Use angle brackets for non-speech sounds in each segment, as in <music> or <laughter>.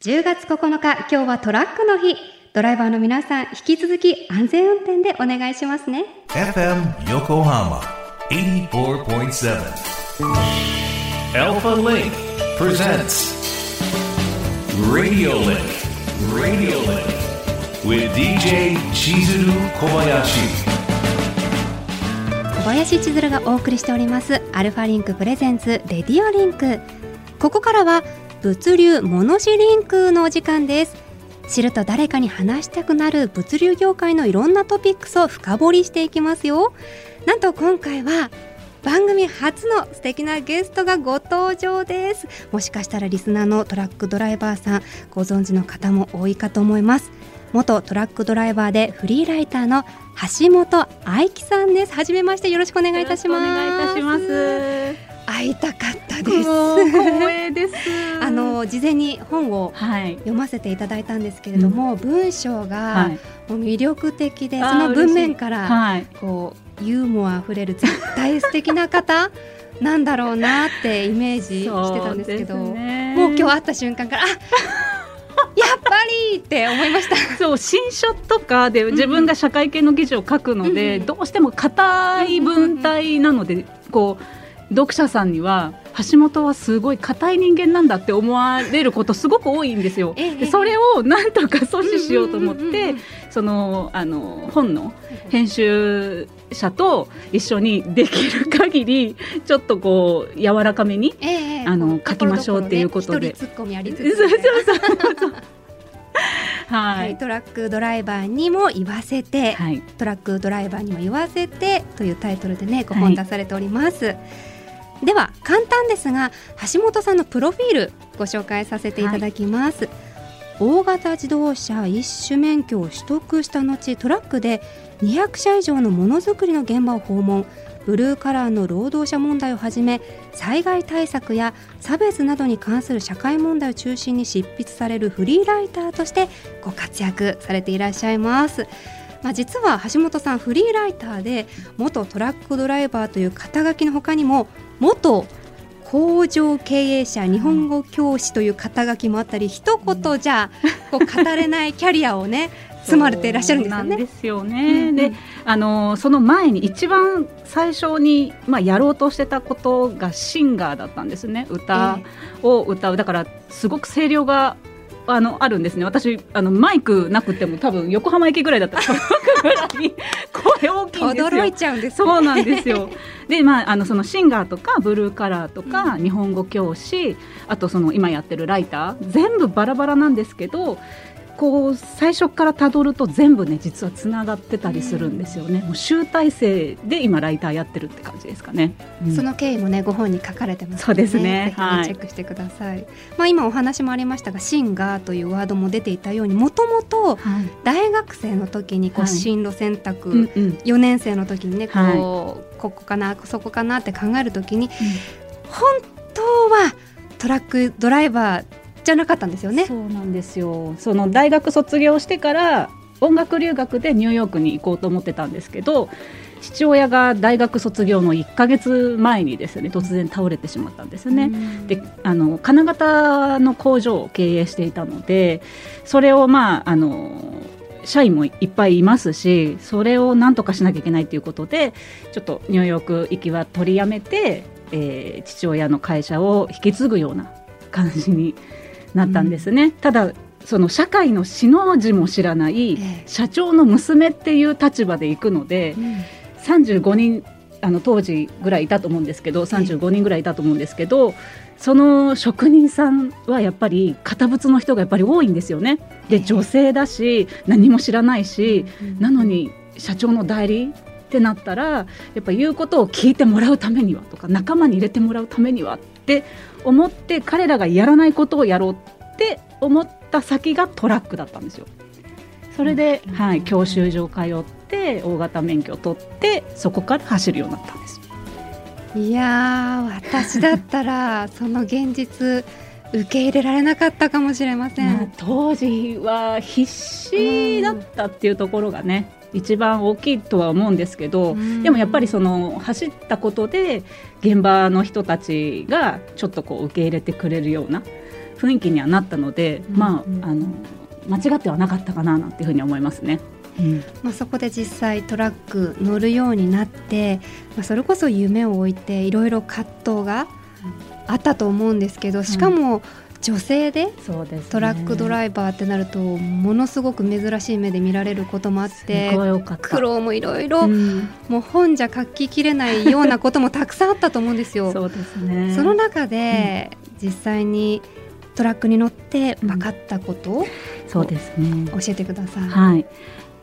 10月9日、今日はトラックの日。ドライバーの皆さん、引き続き安全運転でお願いしますね。FM Yokohama 84.7. Alpha Link presents Radio Link. Radio Link with DJ Chizuru Kobayashi. 小林千鶴がお送りしております Alpha Link presents Radio Linkここからは物流モノシリンクのお時間です知ると誰かに話したくなる物流業界のいろんなトピックスを深掘りしていきますよなんと今回は番組初の素敵なゲストがご登場ですもしかしたらリスナーのトラックドライバーさんご存知の方も多いかと思います元トラックドライバーでフリーライターの橋本愛樹さんです。はめましてよろしくお願いいたします。よろしくお願いいたします。会いたかったです。光栄です。<laughs> あの事前に本をはい。読ませていただいたんですけれども、文章はがい。もう魅力的で、あーその文面から、はい。こうユーモアあふれる絶対素敵な方 <laughs> なんだろうなってイメージしてたんですけど、ねもう今日会った瞬間からあやっぱりって思いました。そう新書とかで自分が社会系の記事を書くので、うんうんどうしても硬い文体なので、こう読者さんには橋本はすごい硬い人間なんだって思われることすごく多いんですよ。ええでそれをなんとか阻止しようと思ってうんそのあの本の編集者と一緒にできる限りちょっとこう柔らかめにええあの書きましょうっていうことで。は <laughs> <laughs> はい、いトラックドライバーにも言わせて、はい。トラックドライバーにも言わせてというタイトルでねごはい。本出されております、では簡単ですが橋本さんのプロフィールご紹介させていただきます、大型自動車一種免許を取得した後トラックで200社以上のものづくりの現場を訪問ブルーカラーの労働者問題をはじめ災害対策や差別などに関する社会問題を中心に執筆されるフリーライターとしてご活躍されていらっしゃいます。まあ、実は橋本さんフリーライターで元トラックドライバーという肩書きの他にも元工場経営者日本語教師という肩書きもあったり一言じゃこう語れないキャリアをね積まれていらっしゃるんですよね。ですよね。うんうんで、あのその前に一番最初にまあやろうとしてたことがシンガーだったんですね。歌を歌う。だからすごく声量があのあるんですね。私あのマイクなくても多分横浜駅ぐらいだったら <laughs> 声大きいんですよ。驚いちゃうんですねそうなんですよ。<laughs> で、まあ、あのそのシンガーとかブルーカラーとか、日本語教師あとその今やってるライター全部バラバラなんですけどこう最初からたどると全部ね実はつながってたりするんですよね。もう集大成で今ライターやってるって感じですかね。うん。その経緯もねご本に書かれてますそうですね。チェックしてください。まあ今お話もありましたがシンガーというワードも出ていたようにもともとはい。大学生の時にこうはい。進路選択、うんうん。4年生の時にねこう、はい。ここかなそこかなって考える時に、本当はトラックドライバーじゃなかったんですよね？そうなんですよその大学卒業してから音楽留学でニューヨークに行こうと思ってたんですけど父親が大学卒業の1ヶ月前にですね突然倒れてしまったんですね。であの金型の工場を経営していたのでそれをまああの社員もいっぱいいますしそれをなんとかしなきゃいけないということでちょっとニューヨーク行きは取りやめて、えー父親の会社を引き継ぐような感じになったんですね。ただその社会の死の字も知らないええ。社長の娘っていう立場で行くので、35人あの当時ぐらいいたと思うんですけど35人ぐらいいたと思うんですけどその職人さんはやっぱり堅物の人がやっぱり多いんですよね。ええ。で女性だし何も知らないし、うんなのに社長の代理ってなったらやっぱ言うことを聞いてもらうためにはとか仲間に入れてもらうためにはって思って彼らがやらないことをやろうって思った先がトラックだったんですよ。それで、うんはい、教習所通って大型免許を取ってそこから走るようになったんです。いやー私だったら <laughs> その現実受け入れられなかったかもしれません。まあ当時は必死だったっていうところがね、一番大きいとは思うんですけど、うん。でもやっぱりその走ったことで現場の人たちがちょっとこう受け入れてくれるような雰囲気にはなったので、うんまうん。ああの間違ってはなかったかななんていうふうに思いますね。うん。まあ、そこで実際トラック乗るようになって、まあ、それこそ夢を置いていろいろ葛藤があったと思うんですけどしかも女性でそうです、ね、トラックドライバーってなるとものすごく珍しい目で見られることもあっすて。苦労もいろいろうんもう本じゃ書ききれないようなこともたくさんあったと思うんですよ。そうですね。その中で、実際にトラックに乗って分かったことをそうですね。教えてください。はい。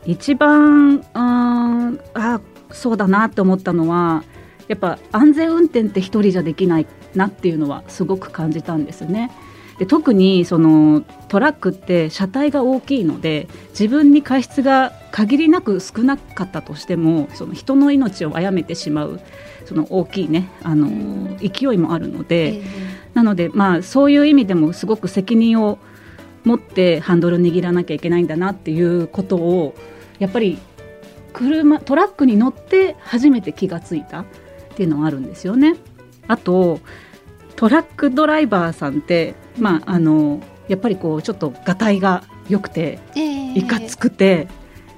一番あーあそうだなって思ったのはやっぱ安全運転って一人じゃできないなっていうのはすごく感じたんですね。で特にそのトラックって車体が大きいので自分に過失が限りなく少なかったとしてもその人の命を殺めてしまうその大きいねあの、うん勢いもあるので、えなので、まあ、そういう意味でもすごく責任を持ってハンドル握らなきゃいけないんだなっていうことをやっぱり車トラックに乗って初めて気がついたっていうのはあるんですよね。あとトラックドライバーさんって、まあ、あのやっぱりこうちょっとがたいが良くてえええいかつくて。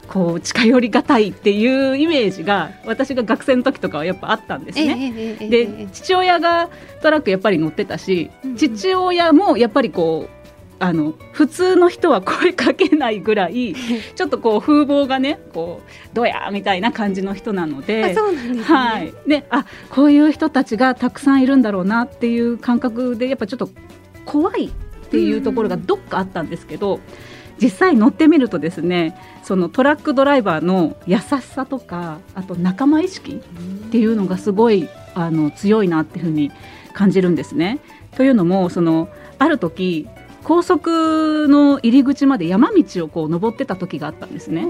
こう近寄りがたいっていうイメージが私が学生の時とかはやっぱあったんですね。ええええええで父親がトラックやっぱり乗ってたし、父親もやっぱりこうあの普通の人は声かけないぐらい <laughs> ちょっとこう風貌がねこうどやみたいな感じの人なのあで。こういう人たちがたくさんいるんだろうなっていう感覚でやっぱちょっと怖いっていうところがどっかあったんですけど、実際乗ってみるとですねそのトラックドライバーの優しさとかあと仲間意識っていうのがすごいあの強いなっていうふうに感じるんですね。というのもそのある時高速の入り口まで山道をこう登ってた時があったんですね。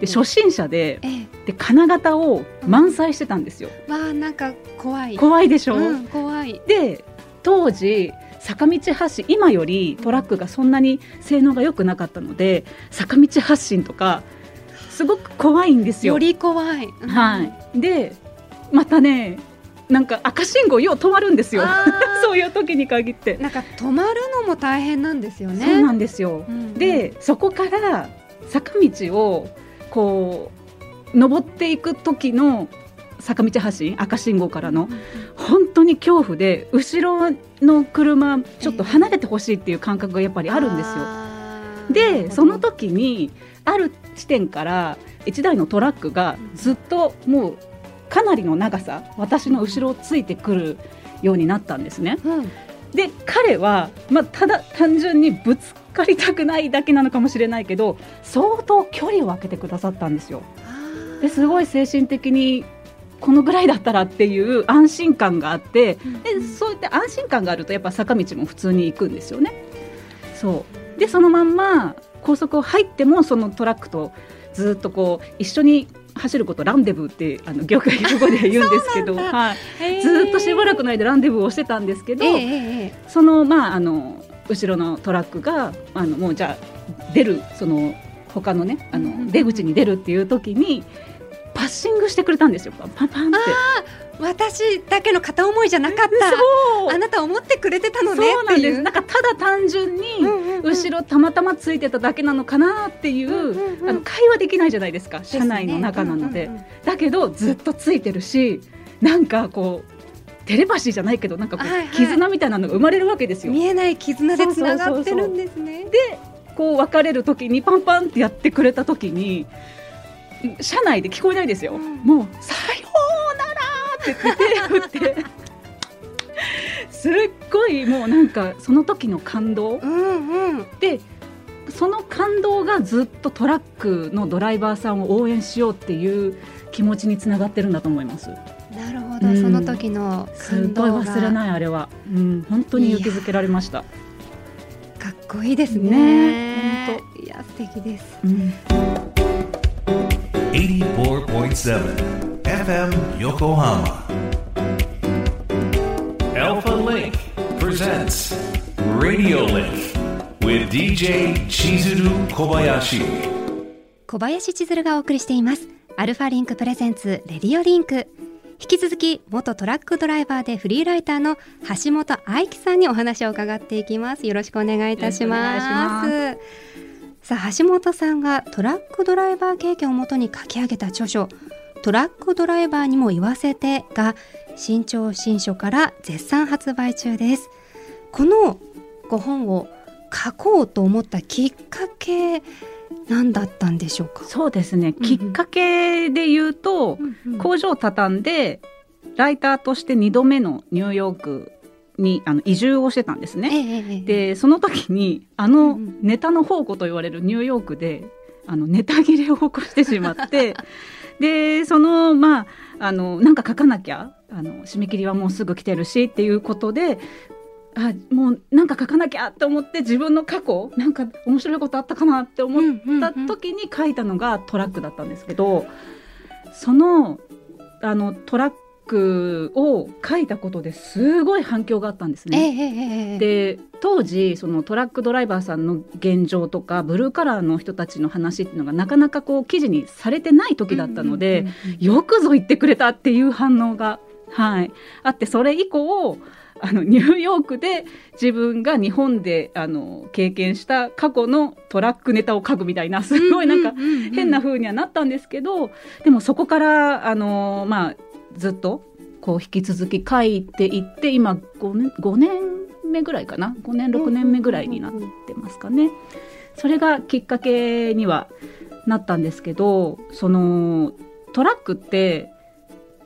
で初心者でええで金型を満載してたんですよ。わあなんか怖い。怖いでしょ、うん怖い。で当時坂道発進今よりトラックがそんなに性能が良くなかったので坂道発進とかすごく怖いんですよ。より怖い。うんはい、でまたねなんか赤信号よう止まるんですよ <laughs> そういう時に限って。なんか止まるのも大変なんですよね。そうなんですよ、うんでそこから坂道をこう登っていく時の坂道発進赤信号からの本当に恐怖で後ろの車ちょっと離れてほしいっていう感覚がやっぱりあるんですよ。でその時にある地点から1台のトラックがずっともうかなりの長さ私の後ろをついてくるようになったんですね。うんで彼は、まあ、ただ単純にぶつかりたくないだけなのかもしれないけど相当距離を空けてくださったんですよ。ですごい精神的にこのぐらいだったらっていう安心感があってうんでそういった安心感があるとやっぱ坂道も普通に行くんですよね。そう。でそのまんま高速を入ってもそのトラックとずっとこう一緒に走ることランデブーってあの業界用語では言うんですけど、<laughs> はい、ずっとしばらくの間ランデブーをしてたんですけど、そのまああの後ろのトラックがあのもうじゃあ出るその他のねあの出口に出るっていう時にパッシングしてくれたんですよパンパンパンって。私だけの片思いじゃなかった。そうあなた思ってくれてたのねそうなんです。なんかただ単純に後ろたまたまついてただけなのかなっていう、うんうんうんあの会話できないじゃないですか車内の中なので。だけどずっとついてるし、なんかこうテレパシーじゃないけどなんかこう、はいはい絆みたいなのが生まれるわけですよ。見えない絆でつながってるんですね。こう別れる時にパンパンってやってくれた時に車内で聞こえないですよ、うん。もう「さようなら!」って手振って。すっごいもうなんかその時の感動。うんうん。でその感動がずっとトラックのドライバーさんを応援しようっていう気持ちにつながってるんだと思います。なるほど、うん。その時のすっごい忘れないあれは、うん、本当に勇気づけられました、かっこいいですね。ねいや素敵です。うん84.7 FM Yokohama Alpha Link presents Radio Link with DJ Chizuru Kobayashi 小林千鶴がお送りしています。 Alpha Link presents Radio Link。引き続き元トラックドライバーでフリーライターの橋本愛喜さんにお話を伺っていきますよろしくお願いいたしますさあ橋本さんがトラックドライバー経験をもとに書き上げた著書トラックドライバーにも言わせてが新潮新書から絶賛発売中です。このご本を書こうと思ったきっかけ何だったんでしょうか、そうですね、うんきっかけで言うと、工場を畳んでライターとして2度目のニューヨークにあの移住をしてたんですえね。でその時にあうのん。ネタの宝庫と言われるニューヨークであのネタ切れを起こしてしまって <laughs> でそのまああのなんか書かなきゃあの締め切りはもうすぐ来てるしっていうことであもうなんか書かなきゃって思って自分の過去なんか面白いことあったかなって思った時に書いたのがトラックだったんですけどそのあのトラックを書いたことですごい反響があったんですええね。ええええで当時そのトラックドライバーさんの現状とかブルーカラーの人たちの話っていうのがなかなかこう記事にされてない時だったので、よくぞ言ってくれたっていう反応が、はい、あってそれ以降あのニューヨークで自分が日本であの経験した過去のトラックネタを書くみたいなすごいなんか変な風にはなったんですけどでもそこからあの、まあ、ずっとこう引き続き書いていって今5年 ,5 年目ぐらいかな？5年6年目ぐらいになってますかね。それがきっかけにはなったんですけどそのトラックって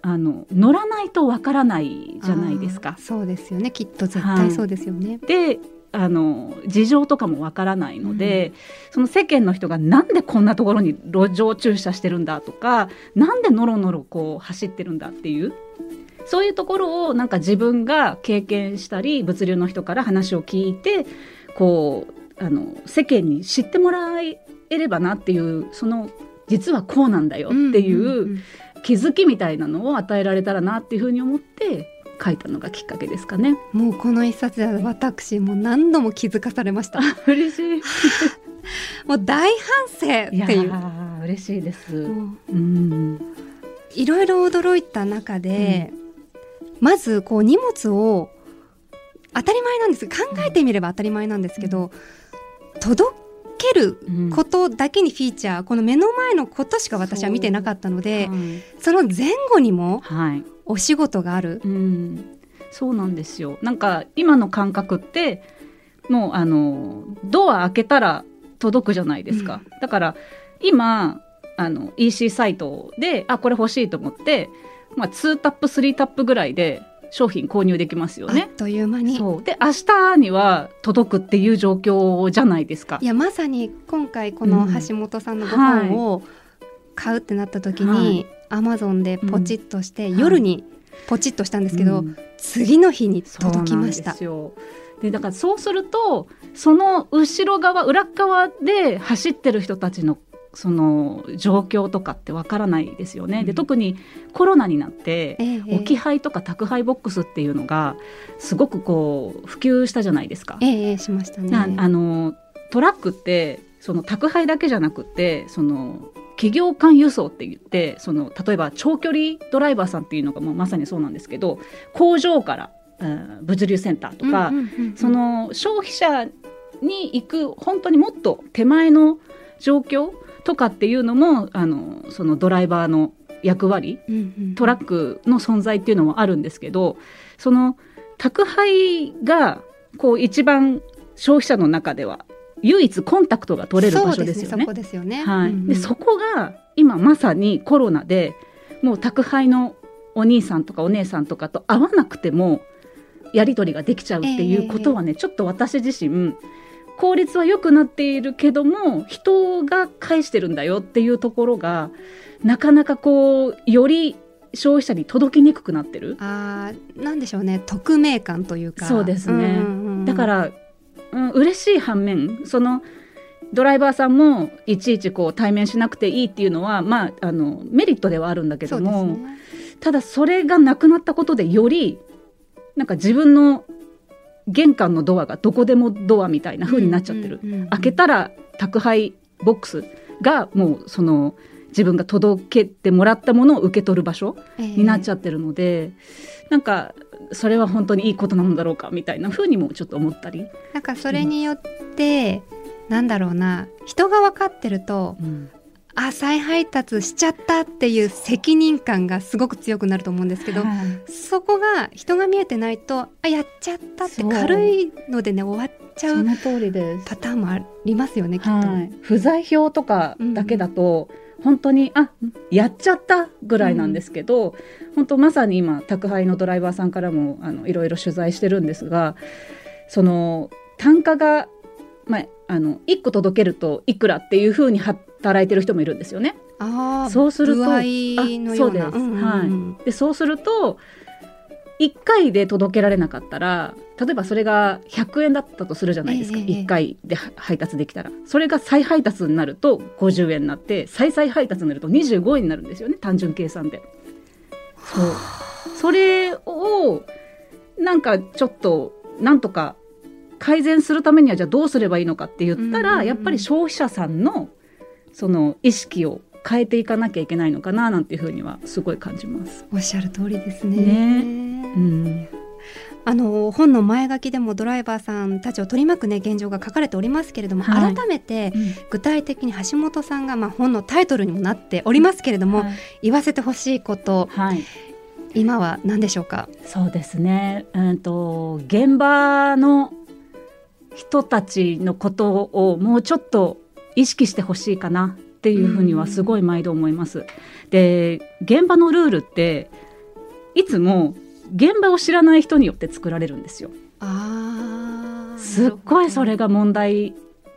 あの乗らないとわからないじゃないですか。そうですよねきっと絶対そうですよね、であの事情とかもわからないので、その世間の人がなんでこんなところに路上駐車してるんだとかなんでノロノロこう走ってるんだっていうそういうところをなんか自分が経験したり物流の人から話を聞いてこうあの世間に知ってもらえればなっていうその実はこうなんだよっていんんうん。気づきみたいなのを与えられたらなっていうふうに思って書いたのがきっかけですかね。もうこの一冊では私も何度も気づかされました。<laughs> 嬉しい。<laughs> もう大反省っていう。ー嬉しいです。もううん、いろいろ驚いた中で、まずこう荷物を当たり前なんです。考えてみれば当たり前なんですけど、届けることだけにフィーチャー、この目の前のことしか私は見てなかったのでその前後にもはい、お仕事がある。うん、そうなんですよ。なんか今の感覚ってもうあのドア開けたら届くじゃないですか。だから今あの EC サイトであこれ欲しいと思って、まあ2タップ3タップぐらいで商品購入できますよね。あっという間に。で明日には届くっていう状況じゃないですか。い。やまさに今回この橋本さんのご本を買うってなった時に、アマゾンでポチッとして、うん。夜にポチッとしたんですけど、うん。次の日に届きました。でだからそうするとその後ろ側裏側で走ってる人たちのその状況とかってわからないですよね。うんで特にコロナになって、ええ置き配とか宅配ボックスっていうのがすごくこう普及したじゃないですか。ええええしましたね。なあのトラックってその宅配だけじゃなくてその企業間輸送って言ってその例えば長距離ドライバーさんっていうのがもうまさにそうなんですけど工場から、うん物流センターとか、その消費者に行く本当にもっと手前の状況とかっていうのもあのそのドライバーの役割うんうんトラックの存在っていうのもあるんですけどその宅配がこう一番消費者の中では唯一コンタクトが取れる場所ですよね。そでね。はい、うんうん。でそこが今まさにコロナでもう宅配のお兄さんとかお姉さんとかと会わなくてもやり取りができちゃうっていうことはね、ちょっと私自身効率は良くなっているけども人が返してるんだよっていうところがなかなかこうより消費者に届きにくくなってる。あーなんでしょうね匿名感というか。そうですねんうんうんだから、うん、嬉しい反面そのドライバーさんもいちいちこう対面しなくていいっていうのは、まあ、あのメリットではあるんだけそども、ね。ただそれがなくなったことでよりなんか自分の玄関のドアがどこでもドアみたいな風になっちゃってる、うんうんうん開けたら宅配ボックスがもうその自分が届けてもらったものを受け取る場所にになっちゃってるので、なんかそれは本当にいいことなのだろうかみたいな風にもちょっと思ったり、なんかそれによってなんだろうな。人が分かってるとあ再配達しちゃったっていう責任感がすごく強くなると思うんですけど、はいそこが人が見えてないとあやっちゃったって軽いのでね終わっちゃそうの通りです。パターンもありますよねきっと。はい、不在票とかだけだと、本当にあやっちゃったぐらいなんですけど、本当まさに今宅配のドライバーさんからもあのいろいろ取材してるんですがその単価が、まあ、あの1個届けるといくらっていうふうに働いてる人もいるんですよね。あーそうするとあそうです。んんん。はい。でそうすると1回で届けられなかったら例えばそれが100円だったとするじゃないですか、ええええ1回では配達できたら。それが再配達になると50円になって再々配達になると25円になるんですよね単純計算で。そう。それをなんかちょっとなんとか改善するためにはじゃあどうすればいいのかって言ったら、うんうんうん。やっぱり消費者さんのその意識を変えていかなきゃいけないのかななんていうふうにはすごい感じます。おっしゃる通りですね。うん、あの本の前書きでもドライバーさんたちを取り巻くね現状が書かれておりますけれども、はい改めて具体的に橋本さんがまあ本のタイトルにもなっておりますけれども、はい言わせてほしいことはい、今は何でしょうか？そうですね。うんと現場の人たちのことをもうちょっと意識してほしいかなっていうふうにはすごい毎度思います。で現場のルールっていつも現場を知らない人によって作られるんですよ。あーすっごいそれが問題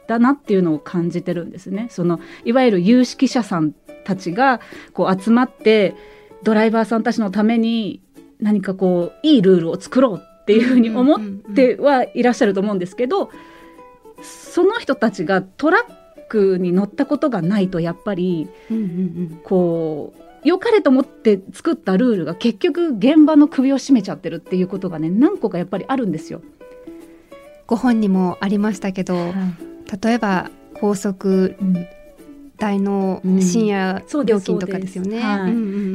だなっていうのを感じてるんですね。そのいわゆる有識者さんたちがこう集まってドライバーさんたちのために何かこういいルールを作ろうっていうふうに思ってはいらっしゃると思うんですけど、その人たちがトラックに乗ったことがないとやっぱりうんうんうん。こう良かれと思って作ったルールが結局現場の首を絞めちゃってるっていうことがね何個かやっぱりあるんですよ。ご本にもありましたけど、例えば高速うん。代の深夜料金とかですよね。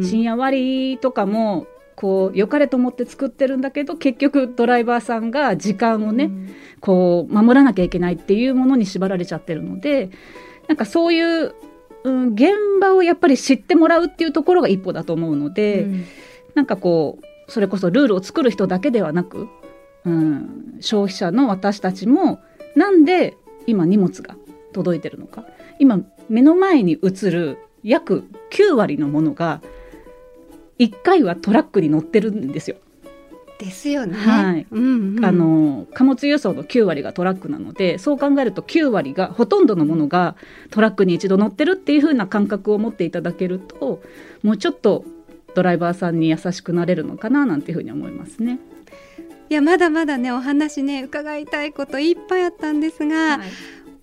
深夜割とかもこう良かれと思って作ってるんだけど結局ドライバーさんが時間をね、こう守らなきゃいけないっていうものに縛られちゃってるのでなんかそういう、うん、現場をやっぱり知ってもらうっていうところが一歩だと思うので、うん。なんかこうそれこそルールを作る人だけではなく、うん、消費者の私たちもなんで今荷物が届いてるのか。今目の前に映る約9割のものが1回はトラックに乗ってるんですよ。ですよね。はいうんうんあの貨物輸送の9割がトラックなのでそう考えると9割がほとんどのものがトラックに一度乗ってるっていう風な感覚を持っていただけるともうちょっとドライバーさんに優しくなれるのかななんていう風に思いますね。いやまだまだねお話ね伺いたいこといっぱいあったんですが、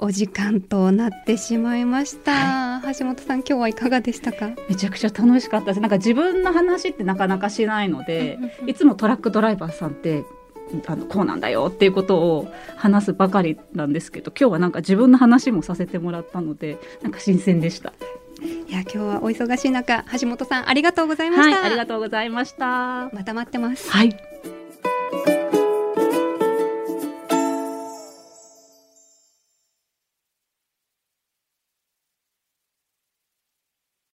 お時間となってしまいました、橋本さん今日はいかがでしたか？めちゃくちゃ楽しかったですなんか自分の話ってなかなかしないのでいつもトラックドライバーさんってあのこうなんだよっていうことを話すばかりなんですけど今日はなんか自分の話もさせてもらったのでなんか新鮮でした。いや今日はお忙しい中橋本さんありがとうございました、はい、ありがとうございました。また待ってますはい。